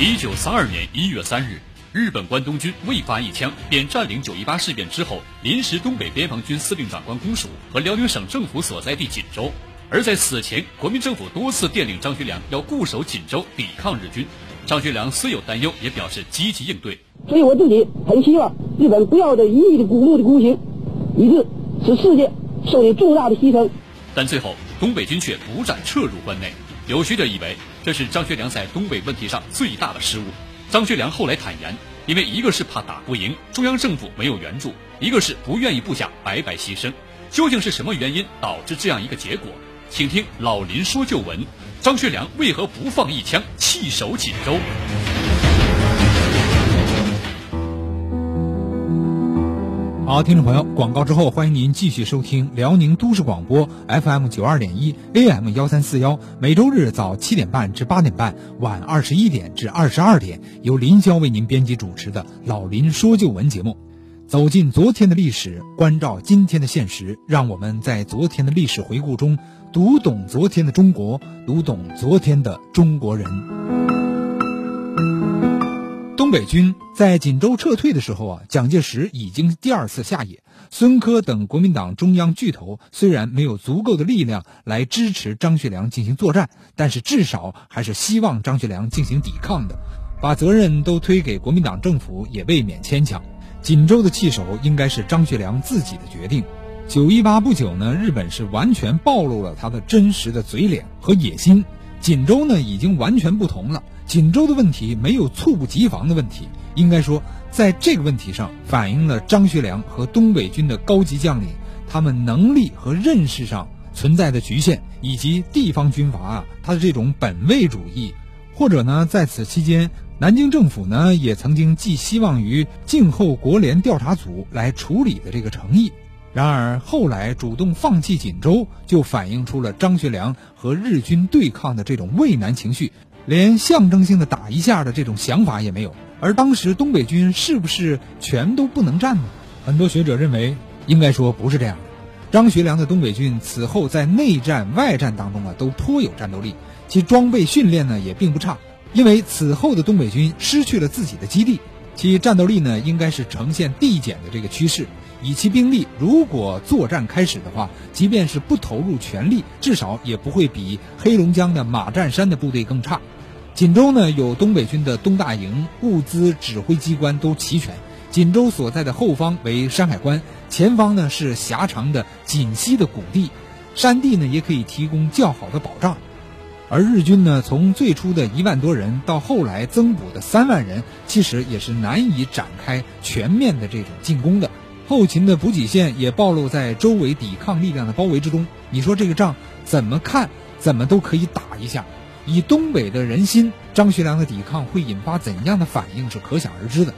一九三二年一月三日，日本关东军未发一枪便占领九一八事变之后临时东北边防军司令长官公署和辽宁省政府所在地锦州。而在此前，国民政府多次电令张学良要固守锦州，抵抗日军。张学良虽有担忧，也表示积极应对。所以我自己很希望日本不要的一味的古墓的孤行，以致使世界受了重大的牺牲。但最后，东北军却不战撤入关内。有学者以为，这是张学良在东北问题上最大的失误。张学良后来坦言，因为一个是怕打不赢，中央政府没有援助；一个是不愿意部下白白牺牲。究竟是什么原因导致这样一个结果？请听老林说旧闻：张学良为何不放一枪，弃守锦州？好，听众朋友，广告之后，欢迎您继续收听辽宁都市广播 FM 九二点一 AM 幺三四幺，每周日早七点半至八点半，晚二十一点至二十二点，由林霄为您编辑主持的《老林说旧闻》节目，走进昨天的历史，关照今天的现实，让我们在昨天的历史回顾中读懂昨天的中国，读懂昨天的中国人。东北军在锦州撤退的时候啊，蒋介石已经第二次下野。孙科等国民党中央巨头虽然没有足够的力量来支持张学良进行作战，但是至少还是希望张学良进行抵抗的。把责任都推给国民党政府也未免牵强。锦州的弃守应该是张学良自己的决定。九一八不久呢，日本是完全暴露了他的真实的嘴脸和野心。锦州呢，已经完全不同了。锦州的问题没有猝不及防的问题，应该说，在这个问题上反映了张学良和东北军的高级将领他们能力和认识上存在的局限，以及地方军阀啊他的这种本位主义，或者呢，在此期间，南京政府呢也曾经寄希望于静候国联调查组来处理的这个诚意。然而后来主动放弃锦州，就反映出了张学良和日军对抗的这种畏难情绪。连象征性的打一下的这种想法也没有，而当时东北军是不是全都不能战呢？很多学者认为，应该说不是这样。张学良的东北军此后在内战、外战当中啊，都颇有战斗力，其装备训练呢也并不差。因为此后的东北军失去了自己的基地，其战斗力呢应该是呈现递减的这个趋势。以其兵力，如果作战开始的话，即便是不投入全力，至少也不会比黑龙江的马占山的部队更差。锦州呢有东北军的东大营，物资指挥机关都齐全。锦州所在的后方为山海关，前方呢是狭长的锦西的谷地，山地呢也可以提供较好的保障。而日军呢从最初的一万多人到后来增补的三万人，其实也是难以展开全面的这种进攻的。后勤的补给线也暴露在周围抵抗力量的包围之中。你说这个仗怎么看，怎么都可以打一下。以东北的人心，张学良的抵抗会引发怎样的反应是可想而知的。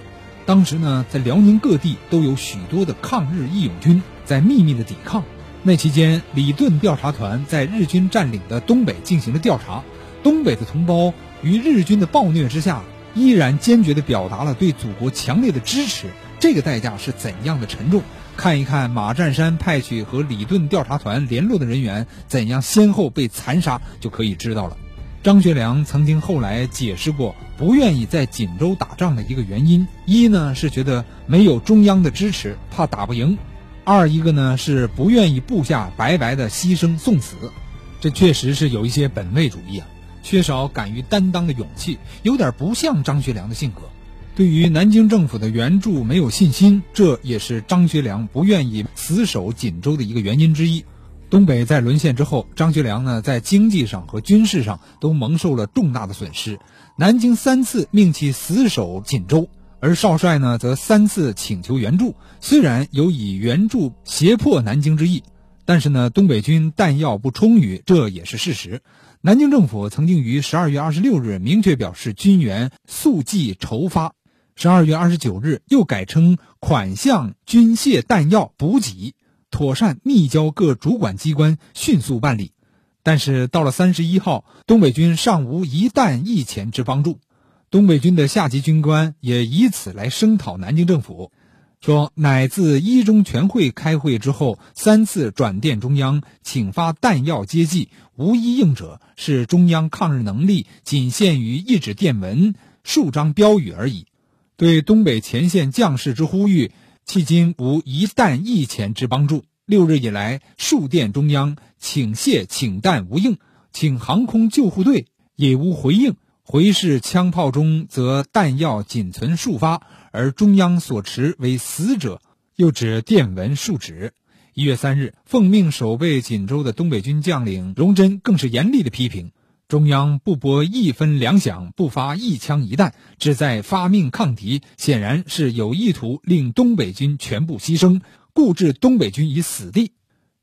当时呢，在辽宁各地都有许多的抗日义勇军在秘密的抵抗。那期间，李顿调查团在日军占领的东北进行了调查。东北的同胞于日军的暴虐之下，依然坚决地表达了对祖国强烈的支持。这个代价是怎样的沉重？看一看马占山派去和李顿调查团联络的人员怎样先后被残杀，就可以知道了。张学良曾经后来解释过，不愿意在锦州打仗的一个原因，一呢是觉得没有中央的支持，怕打不赢；二一个呢是不愿意部下白白的牺牲送死，这确实是有一些本位主义啊，缺少敢于担当的勇气，有点不像张学良的性格。对于南京政府的援助没有信心，这也是张学良不愿意死守锦州的一个原因之一。东北在沦陷之后，张学良呢在经济上和军事上都蒙受了重大的损失。南京三次命其死守锦州，而少帅呢则三次请求援助。虽然有以援助胁迫南京之意，但是呢东北军弹药不充裕，这也是事实。南京政府曾经于十二月二十六日明确表示军援速寄筹发，十二月二十九日又改称款项军械弹药补给。妥善密交各主管机关，迅速办理。但是到了三十一号，东北军尚无一弹一钱之帮助。东北军的下级军官也以此来声讨南京政府，说乃自一中全会开会之后，三次转电中央，请发弹药接济，无一应者，是中央抗日能力仅限于一纸电文，数张标语而已。对东北前线将士之呼吁，迄今无一弹一钱之帮助。六日以来，数电中央，请谢请弹无应，请航空救护队也无回应。回视枪炮中，则弹药仅存数发，而中央所持为死者，又指电文数纸。一月三日，奉命守备锦州的东北军将领荣臻更是严厉的批评：中央不拨一分粮饷，不发一枪一弹，只在发命抗敌，显然是有意图令东北军全部牺牲，固置东北军于死地。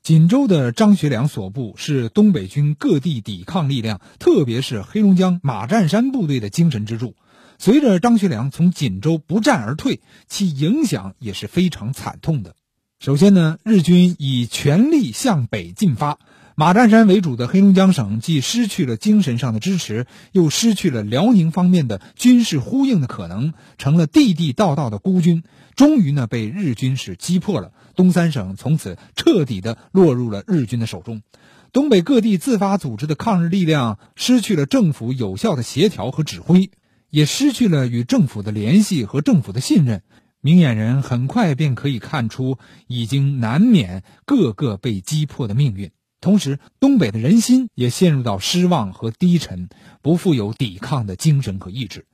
锦州的张学良所部是东北军各地抵抗力量，特别是黑龙江马占山部队的精神支柱。随着张学良从锦州不战而退，其影响也是非常惨痛的。首先呢，日军以全力向北进发，马占山为主的黑龙江省既失去了精神上的支持，又失去了辽宁方面的军事呼应的可能，成了地地道道的孤军。终于呢，被日军是击破了。东三省从此彻底的落入了日军的手中。东北各地自发组织的抗日力量失去了政府有效的协调和指挥，也失去了与政府的联系和政府的信任。明眼人很快便可以看出，已经难免各个被击破的命运。同时，东北的人心也陷入到失望和低沉，不富有抵抗的精神和意志。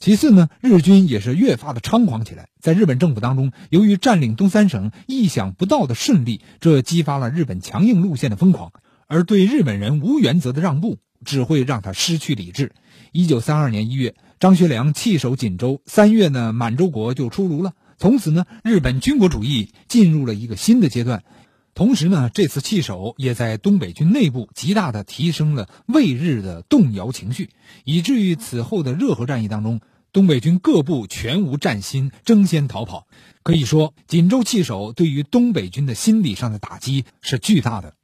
其次呢，日军也是越发的猖狂起来。在日本政府当中，由于占领东三省意想不到的顺利，这激发了日本强硬路线的疯狂。而对日本人无原则的让步，只会让他失去理智。一九三二年一月，张学良弃守锦州，三月呢，满洲国就出炉了。从此呢，日本军国主义进入了一个新的阶段。同时呢，这次弃守也在东北军内部极大的提升了畏日的动摇情绪，以至于此后的热河战役当中。东北军各部全无战心，争先逃跑。可以说，锦州弃守对于东北军的心理上的打击是巨大的。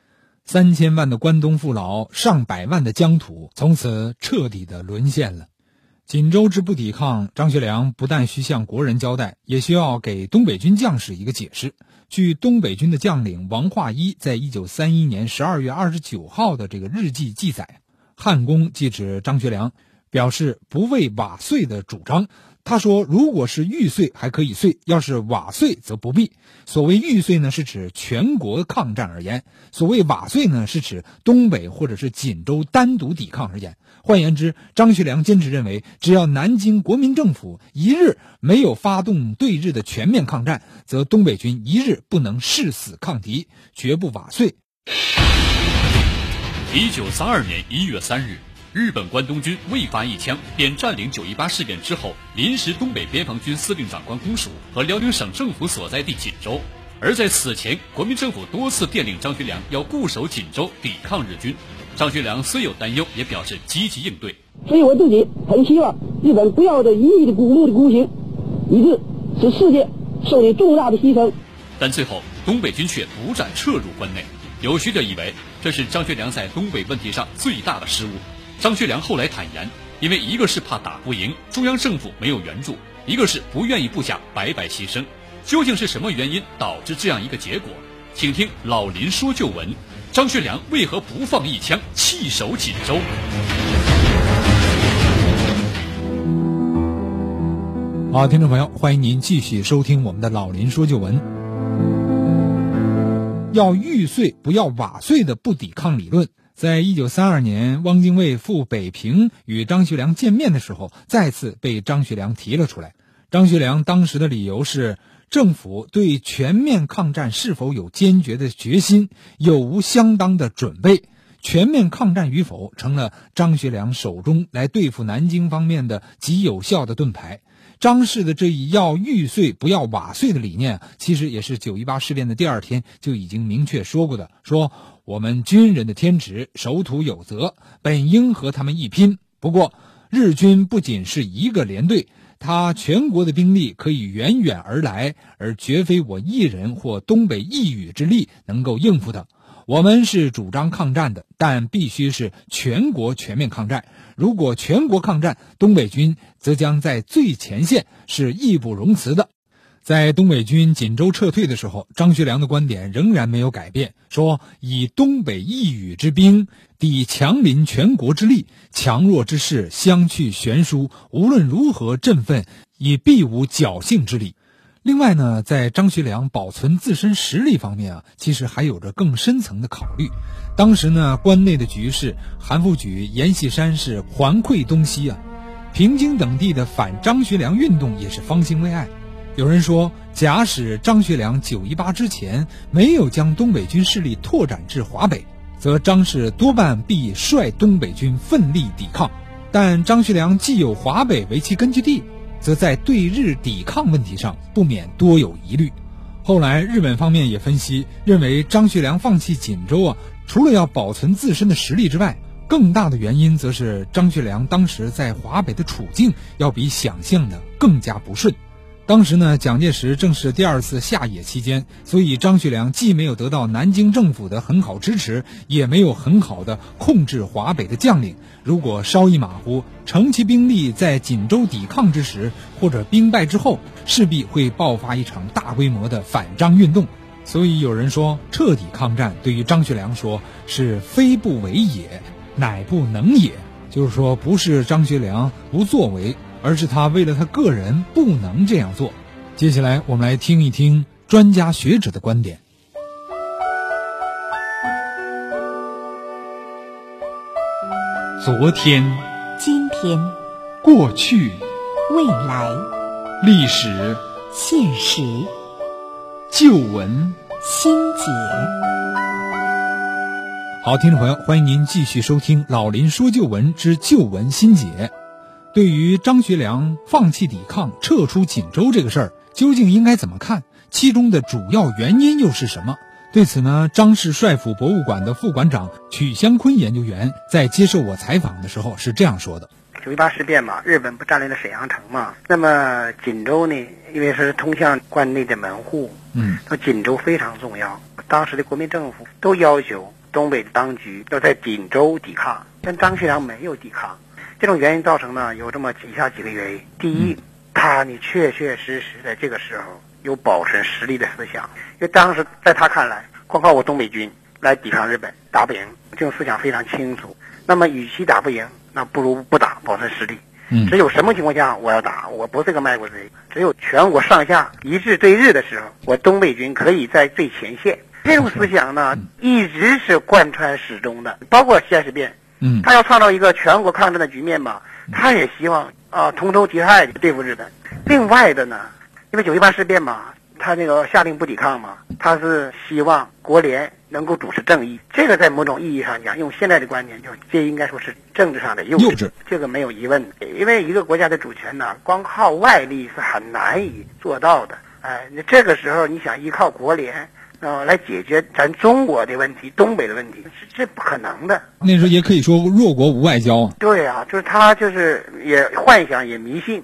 三千万的关东父老，上百万的疆土，从此彻底的沦陷了。锦州之不抵抗，张学良不但需向国人交代，也需要给东北军将士一个解释。据东北军的将领王化一在一九三一年十二月二十九号的这个日记记载，汉宫即指张学良。表示不为瓦碎的主张。他说：“如果是玉碎还可以碎，要是瓦碎则不必。所谓玉碎呢，是指全国抗战而言；所谓瓦碎呢，是指东北或者是锦州单独抵抗而言。换言之，张学良坚持认为，只要南京国民政府一日没有发动对日的全面抗战，则东北军一日不能誓死抗敌，绝不瓦碎。”一九三二年一月三日。日本关东军未发一枪便占领九一八事变之后临时东北边防军司令长官公署和辽宁省政府所在地锦州，而在此前，国民政府多次电令张学良要固守锦州抵抗日军。张学良虽有担忧，也表示积极应对。所以我自己很希望日本不要这一意的鼓舞的孤行，以致使世界受了重大的牺牲。但最后，东北军却不战撤入关内。有学者以为，这是张学良在东北问题上最大的失误。张学良后来坦言，因为一个是怕打不赢，中央政府没有援助；一个是不愿意部下白白牺牲。究竟是什么原因导致这样一个结果？请听老林说旧闻：张学良为何不放一枪弃守锦州？好，听众朋友，欢迎您继续收听我们的老林说旧闻。要玉碎，不要瓦碎的不抵抗理论。在一九三二年，汪精卫赴北平与张学良见面的时候，再次被张学良提了出来。张学良当时的理由是，政府对全面抗战是否有坚决的决心，有无相当的准备，全面抗战与否，成了张学良手中来对付南京方面的极有效的盾牌。张氏的这一要玉碎不要瓦碎的理念，其实也是九一八事变的第二天就已经明确说过的，说。我们军人的天职，守土有责，本应和他们一拼。不过，日军不仅是一个连队，他全国的兵力可以远远而来，而绝非我一人或东北一羽之力能够应付的。我们是主张抗战的，但必须是全国全面抗战。如果全国抗战，东北军则将在最前线，是义不容辞的。在东北军锦州撤退的时候，张学良的观点仍然没有改变，说以东北一隅之兵抵强邻全国之力，强弱之势相去悬殊，无论如何振奋，已必无侥幸之理。另外呢，在张学良保存自身实力方面啊，其实还有着更深层的考虑。当时呢，关内的局势，韩复榘、阎锡山是环溃东西啊，平津等地的反张学良运动也是方兴未艾。有人说，假使张学良九一八之前没有将东北军势力拓展至华北，则张氏多半必率东北军奋力抵抗。但张学良既有华北为其根据地，则在对日抵抗问题上不免多有疑虑。后来，日本方面也分析认为，张学良放弃锦州啊，除了要保存自身的实力之外，更大的原因则是张学良当时在华北的处境要比想象的更加不顺。当时呢，蒋介石正是第二次下野期间，所以张学良既没有得到南京政府的很好支持，也没有很好的控制华北的将领。如果稍一马虎，乘其兵力在锦州抵抗之时，或者兵败之后，势必会爆发一场大规模的反张运动。所以有人说，彻底抗战对于张学良说是非不为也，乃不能也，就是说不是张学良不作为。而是他为了他个人不能这样做。接下来，我们来听一听专家学者的观点。昨天、今天、过去、未来、历史、现实、旧闻、新解。好，听众朋友，欢迎您继续收听《老林说旧闻之旧闻新解》。对于张学良放弃抵抗、撤出锦州这个事儿，究竟应该怎么看？其中的主要原因又是什么？对此呢，张氏帅府博物馆的副馆长曲湘坤研究员在接受我采访的时候是这样说的：九一八事变嘛，日本不占领了沈阳城嘛？那么锦州呢，因为是通向关内的门户，嗯，那锦州非常重要。当时的国民政府都要求东北的当局要在锦州抵抗，但张学良没有抵抗。这种原因造成呢，有这么以下几个原因。第一，他你确确实实在这个时候有保存实力的思想，因为当时在他看来，光靠我东北军来抵抗日本打不赢，这种思想非常清楚。那么，与其打不赢，那不如不打，保存实力。嗯，只有什么情况下我要打，我不是个卖国贼。只有全国上下一致对日的时候，我东北军可以在最前线。这种思想呢，一直是贯穿始终的，包括西安事变。嗯，他要创造一个全国抗战的局面嘛，他也希望啊同仇敌忾对付日本。另外的呢，因为九一八事变嘛，他那个下令不抵抗嘛，他是希望国联能够主持正义。这个在某种意义上讲，用现在的观点，就这应该说是政治上的幼幼稚，这个没有疑问。因为一个国家的主权呢，光靠外力是很难以做到的。哎，那这个时候你想依靠国联。呃，来解决咱中国的问题、东北的问题，这这不可能的。那时候也可以说弱国无外交。对啊，就是他就是也幻想也迷信，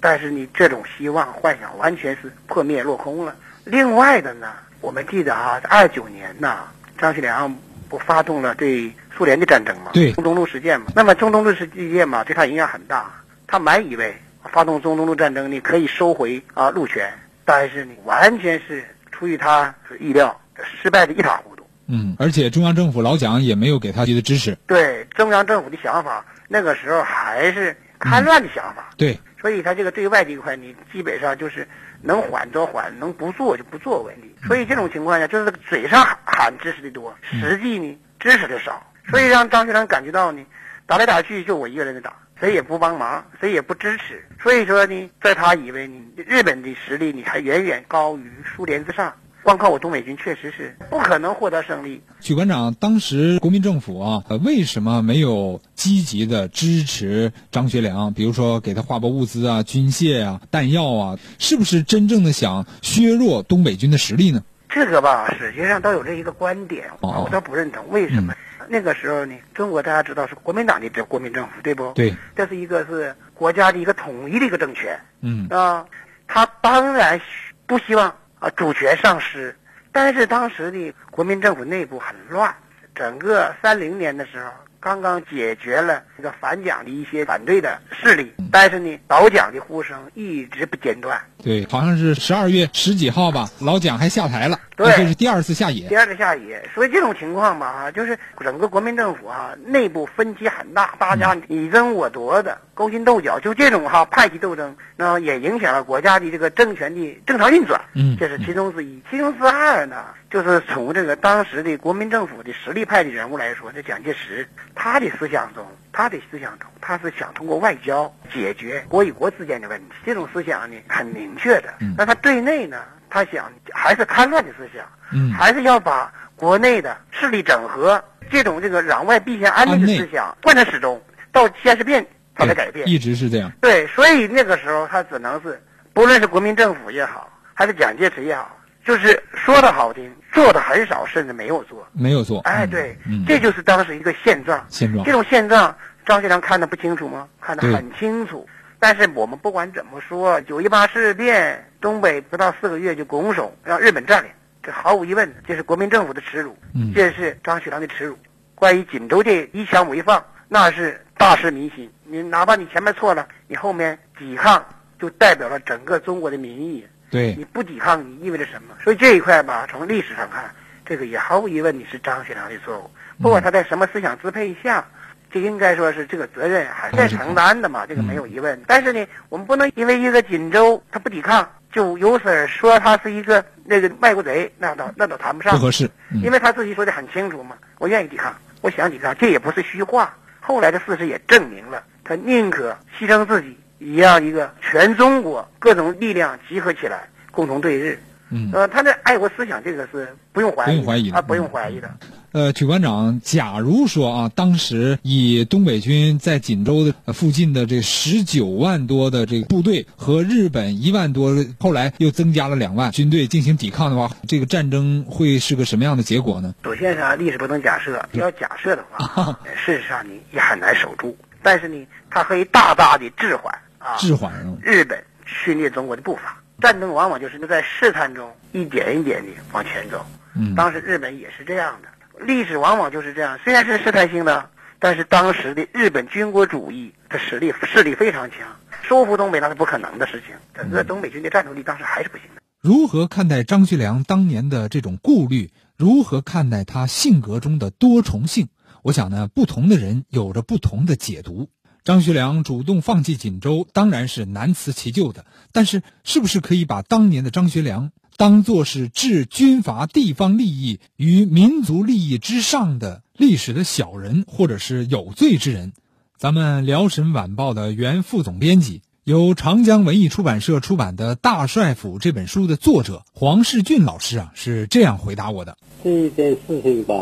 但是你这种希望幻想完全是破灭落空了。另外的呢，我们记得啊，二九年呐，张学良不发动了对苏联的战争嘛？对，中东路事件嘛。那么中东路事件嘛，对他影响很大。他满以为发动中东路战争，你可以收回啊路权，但是你完全是。出于他意料，失败的一塌糊涂。嗯，而且中央政府老蒋也没有给他的支持。对中央政府的想法，那个时候还是戡乱的想法。对，所以他这个对外这一块，你基本上就是能缓则缓，能不做就不做问题。所以这种情况下，就是嘴上喊支持的多，实际呢支持的少。所以让张学良感觉到呢，打来打去就我一个人在打。谁也不帮忙，谁也不支持，所以说呢，在他以为你日本的实力你还远远高于苏联之上，光靠我东北军确实是不可能获得胜利。许馆长，当时国民政府啊，为什么没有积极的支持张学良？比如说给他划拨物资啊、军械啊、弹药啊，是不是真正的想削弱东北军的实力呢？这个吧，实际上都有这一个观点，我倒不认同。为什么？那个时候呢，中国大家知道是国民党的这国民政府，对不？对，这是一个是国家的一个统一的一个政权。嗯啊，他当然不希望啊主权丧失，但是当时的国民政府内部很乱，整个三零年的时候刚刚解决了这个反蒋的一些反对的势力，但是呢，老蒋的呼声一直不间断。对，好像是十二月十几号吧，老蒋还下台了，对这是第二次下野第。二次下野，所以这种情况吧，哈，就是整个国民政府哈内部分歧很大，大家你争我夺的，勾心斗角，就这种哈派系斗争，那也影响了国家的这个政权的正常运转，嗯这是其中之一。其中之二呢，就是从这个当时的国民政府的实力派的人物来说，这蒋介石他的思想中，他的思想中，他是想通过外交解决国与国之间的问题，这种思想呢很明确的嗯。那他对内呢，他想还是戡乱的思想。嗯，还是要把国内的势力整合这种这个攘外必先安内的思想贯彻始终，到西安事变他才改变。一直是这样。对，所以那个时候他只能是，不论是国民政府也好，还是蒋介石也好，就是说的好听，做的很少，甚至没有做。没有做。哎，嗯对，嗯，这就是当时一个现状。现状这。种现状，张学良看得不清楚吗？看得很清楚。但是我们不管怎么说，九一八事变，东北不到四个月就拱手让日本占领，这毫无疑问，这是国民政府的耻辱，嗯这是张学良的耻辱。关于锦州这一枪没放，那是大失民心。你哪怕你前面错了，你后面抵抗就代表了整个中国的民意。对你，不抵抗，你意味着什么？所以这一块吧，从历史上看，这个也毫无疑问，你是张学良的错误。不管他在什么思想支配下，这应该说是这个责任还是在承担的嘛，这个没有疑问。但是呢，我们不能因为一个锦州他不抵抗，就由此而说他是一个那个卖国贼，那倒那倒谈不上不。合适。嗯因为他自己说的很清楚嘛，我愿意抵抗，我想抵抗，这也不是虚话。后来的事实也证明了，他宁可牺牲自己，也让一个全中国各种力量集合起来，共同对日。嗯。呃，他的爱国思想，这个是不用怀疑的，不用怀疑的啊，不用怀疑的。呃，曲馆长，假如说啊，当时以东北军在锦州的呃附近的这十九万多的这个部队和日本一万多，后来又增加了两万军队进行抵抗的话，这个战争会是个什么样的结果呢？首先是啊，历史不能假设，要假设的话，事实上你也很难守住。但是呢，它可以大大的滞缓啊，滞缓啊日本侵略中国的步伐。战争往往就是在试探中一点一点的往前走。嗯当时日本也是这样的，历史往往就是这样。虽然是试探性的，但是当时的日本军国主义的实力势力非常强，收复东北那是不可能的事情。整个东北军的战斗力当时还是不行的。如何看待张学良当年的这种顾虑？如何看待他性格中的多重性？我想呢，不同的人有着不同的解读。张学良主动放弃锦州，当然是难辞其咎的。但是，是不是可以把当年的张学良当作是置军阀地方利益于民族利益之上的历史的小人，或者是有罪之人？咱们辽沈晚报的原副总编辑。由长江文艺出版社出版的《大帅府》这本书的作者黄世俊老师啊，是这样回答我的：这一件事情吧，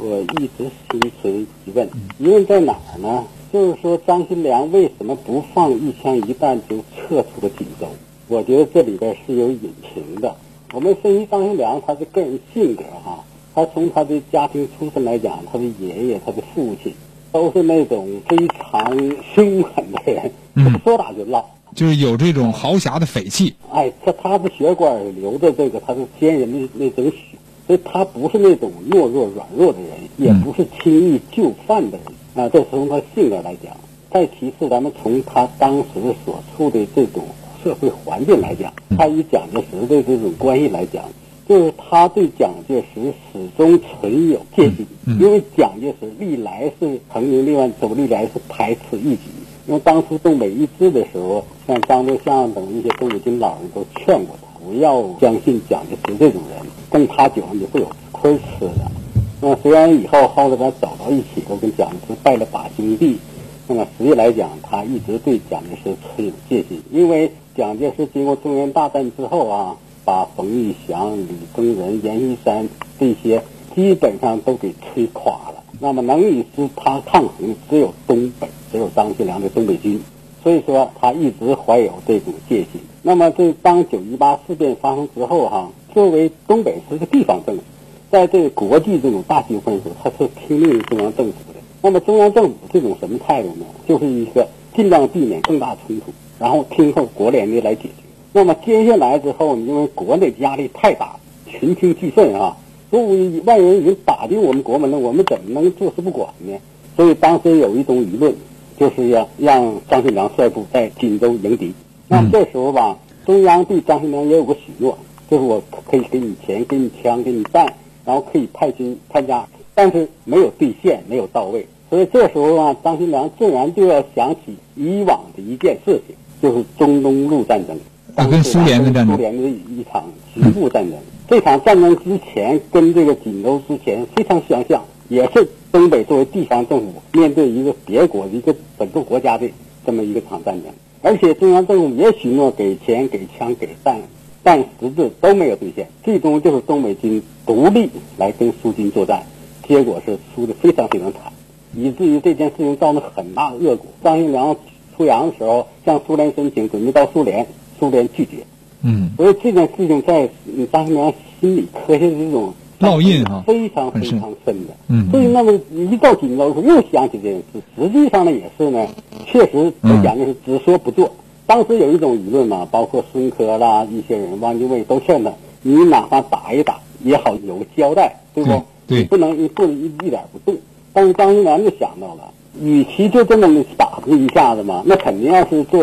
我一直心存疑问。疑问在哪儿呢？就是说张学良为什么不放一枪一弹就撤出了锦州？我觉得这里边是有隐情的。我们分析张学良他的个人性格哈，他从他的家庭出身来讲，他的爷爷、他的父亲都是那种非常凶狠的人，嗯说打就闹。就是有这种豪侠的匪气。哎，他他的血管流的这个他是先人的那种血，所以他不是那种懦弱软弱的人，也不是轻易就范的人啊。这是从他性格来讲。再其次，咱们从他当时所处的这种社会环境来讲，他与蒋介石的这种关系来讲，就是他对蒋介石始终存有戒心，因为蒋介石历来是成名立万州，历来是排斥异己。因为当初东北易帜的时候，像张作相等一些东北军老人都劝过他，不要相信蒋介石这种人，跟他久了你会有亏吃的。那么虽然以后后来他走到一起了，跟蒋介石拜了把兄弟，那么实际来讲，他一直对蒋介石存有戒心，因为蒋介石经过中原大战之后啊，把冯玉祥、李宗仁、阎锡山这些基本上都给摧垮了。那么能与之他抗衡的只有东北，只有张学良的东北军，所以说他一直怀有这种戒心。那么这当九一八事变发生之后哈、作为东北是个地方政府，在这个国际这种大局分时，他是听命于中央政府的。那么中央政府这种什么态度呢？就是一个尽量避免更大冲突，然后听候国联的来解决。那么接下来之后，因为国内压力太大，群情俱愤啊，说外人已经打进我们国门了，我们怎么能坐视不管呢？所以当时有一种舆论，就是要让张学良率部在锦州迎敌。那这时候吧，中央对张学良也有个许诺，就是我可以给你钱、给你枪、给你弹，然后可以派军参加，但是没有兑现，没有到位。所以这时候啊，张学良自然就要想起以往的一件事情，就是中东路战争。啊，跟苏联的战争，苏联的一场局部战争。这场战争之前跟这个锦州之前非常相像，也是东北作为地方政府面对一个别国、一个本个国家的这么一个场战争。而且中央政府也许诺给钱、给枪、给弹，但实质都没有兑现。最终就是东北军独立来跟苏军作战，结果是输的非常非常惨，以至于这件事情造成很大的恶果。张学良出洋的时候向苏联申请，准备到苏联。苏联拒绝，嗯，所以这件事情在张学良心里刻下的这种烙印啊，非常非常深的。嗯，所以那么一到锦州时候又想起这件事。实际上呢，也是呢，确实我讲的是只说不做。当时有一种舆论嘛，包括孙科啦一些人，汪精卫都劝他，你哪怕打一打也好，有个交代，对不？对，你不能你不能一一点不动。但是张学良就想到了。与其就这么打这一下子嘛，那肯定要是做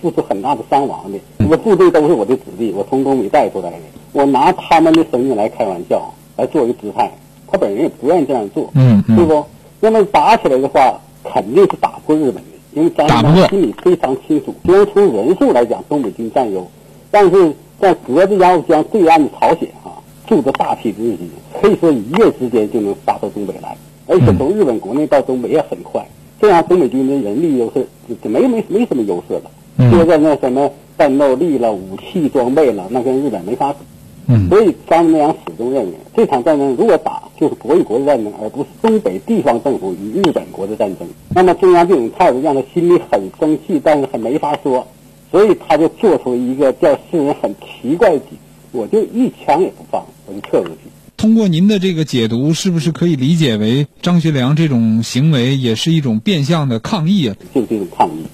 付出很大的伤亡的。我部队都是我的子弟，我从东北带出来的，我拿他们的生命来开玩笑，来做一个姿态。他本人也不愿意这样做，嗯对不？那么打起来的话，肯定是打不过日本的，因为张学良心里非常清楚。虽然从人数来讲，东北军占优，但是在隔着鸭绿江对岸的朝鲜哈，住着大批日军，可以说一夜之间就能杀到东北来。而且从日本国内到东北也很快，这样东北军的人力优势就没没没什么优势了。现在那什么战斗力了、武器装备了，那跟日本没法比。嗯，所以张学良始终认为，这场战争如果打，就是国与国的战争，而不是东北地方政府与日本国的战争。那么中央这种态度让他心里很生气，但是很没法说，所以他就做出一个叫世人很奇怪的举我就一枪也不放，我就撤出去。通过您的这个解读，是不是可以理解为张学良这种行为也是一种变相的抗议啊？就这种抗议，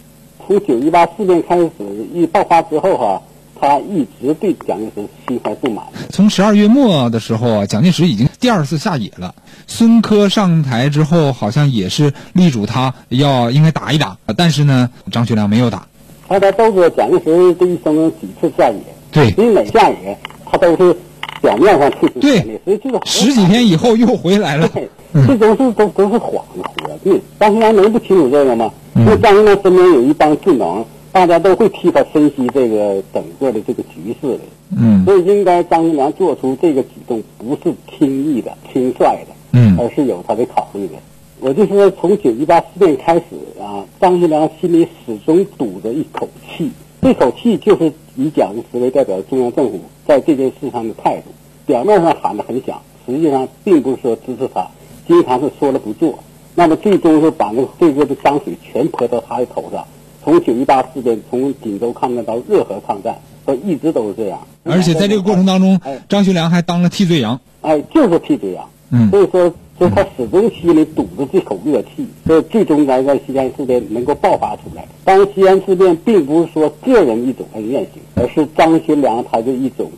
从九一八事变开始一爆发之后哈、啊，他一直对蒋介石心怀不满。从十二月末的时候啊，蒋介石已经第二次下野了。孙科上台之后，好像也是力主他要应该打一打，但是呢，张学良没有打。大家都知道蒋介石这一生几次下野，对，因为每下野他都是。表面上退出权力，所以这个十几天以后又回来了。对，这都是都都是谎的。对，张学良能不清楚这个吗？因为张学良身边有一帮智囊，大家都会替他分析这个整个的这个局势的。嗯，所以应该张学良做出这个举动不是轻易的、轻率的，嗯，而是有他的考虑的。我就说，从九一八事变开始啊，张学良心里始终堵着一口气，这口气就是以蒋介石为代表的中央政府在这件事上的态度。表面上喊得很响，实际上并不是说支持他，经常是说了不做。那么最终是把那个罪恶的脏水全泼到他的头上。从九一八事变，从锦州抗战到热河抗战，都一直都是这样。而且在这个过程当中，张学良还当了替罪羊。哎，就是替罪羊。嗯，所以说，所以他始终心里堵着这口恶气，所以最终才在西安事变能够爆发出来。当然，西安事变并不是说个人一种恩怨性，而是张学良他的一种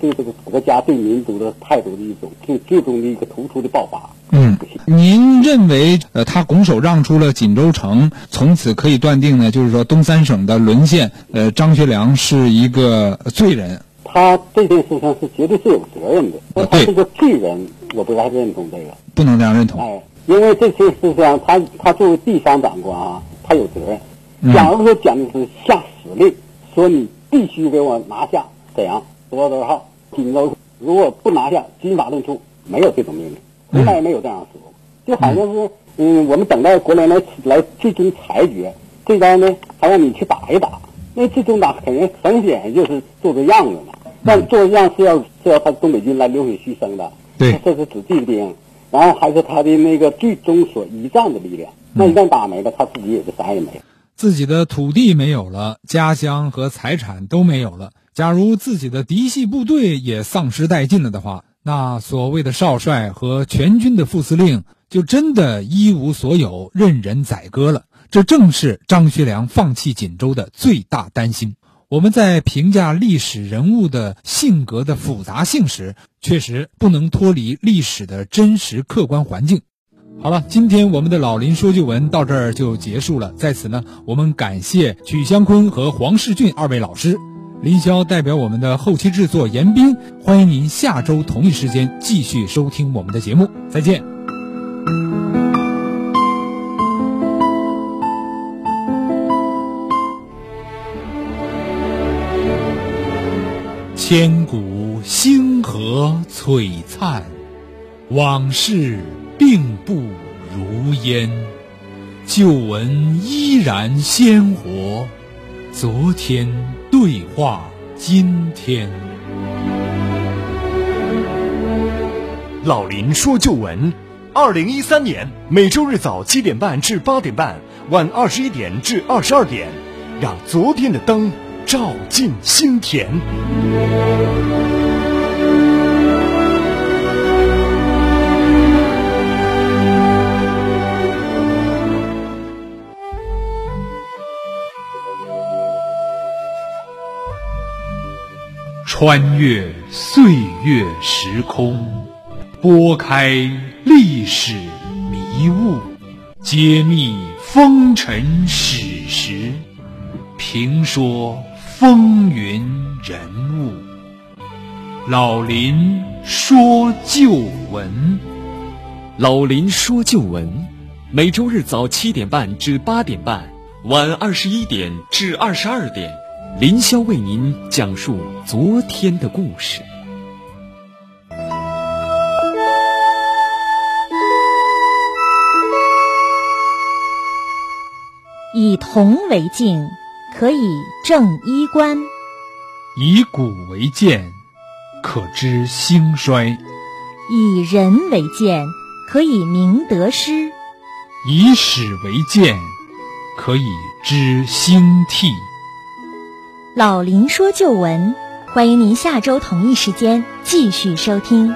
对这个国家、对民族的态度的一种最最终的一个突出的爆发。嗯，您认为，呃，他拱手让出了锦州城，从此可以断定呢，就是说东三省的沦陷，呃，张学良是一个罪人。他这件事情是绝对是有责任的，对，他是个罪人，我不太认同这个，不能这样认同。哎，因为这些事情，他他作为地方长官啊，他有责任。嗯、假如说蒋介石下死令，说你必须给我拿下沈阳多少多少号锦州，如果不拿下，军法论处，没有这种命令，从来没有这样说过。就好像是，嗯，我们等待国联来来最终裁决，这边呢还让你去打一打，那最终打肯定很显然就是做个样子嘛。但做样是要是要他东北军来流血牺牲的，对，这是子弟兵，然后还是他的那个最终所依仗的力量。那一旦打没了，他自己也就啥也没了。自己的土地没有了，家乡和财产都没有了。假如自己的嫡系部队也丧失殆尽了的话，那所谓的少帅和全军的副司令就真的一无所有，任人宰割了。这正是张学良放弃锦州的最大担心。我们在评价历史人物的性格的复杂性时，确实不能脱离历史的真实客观环境。好了，今天我们的老林说旧闻到这儿就结束了。在此呢，我们感谢曲湘坤和黄世俊二位老师。林霄代表我们的后期制作严斌，欢迎您下周同一时间继续收听我们的节目。再见。千古星河璀璨，往事并不如烟。旧闻依然鲜活，昨天对话今天。老林说旧闻，二零一三年每周日早七点半至八点半，晚二十一点至二十二点，让昨天的灯照进心田。穿越岁月时空，拨开历史迷雾，揭秘风尘史实，评说风云人物。老林说旧闻，老林说旧闻，每周日早七点半至八点半，晚二十一点至二十二点。林霄为您讲述昨天的故事。以铜为镜，可以正衣冠；以古为鉴，可知兴衰；以人为鉴，可以明得失；以史为鉴，可以知兴替。老林说旧闻，欢迎您下周同一时间继续收听。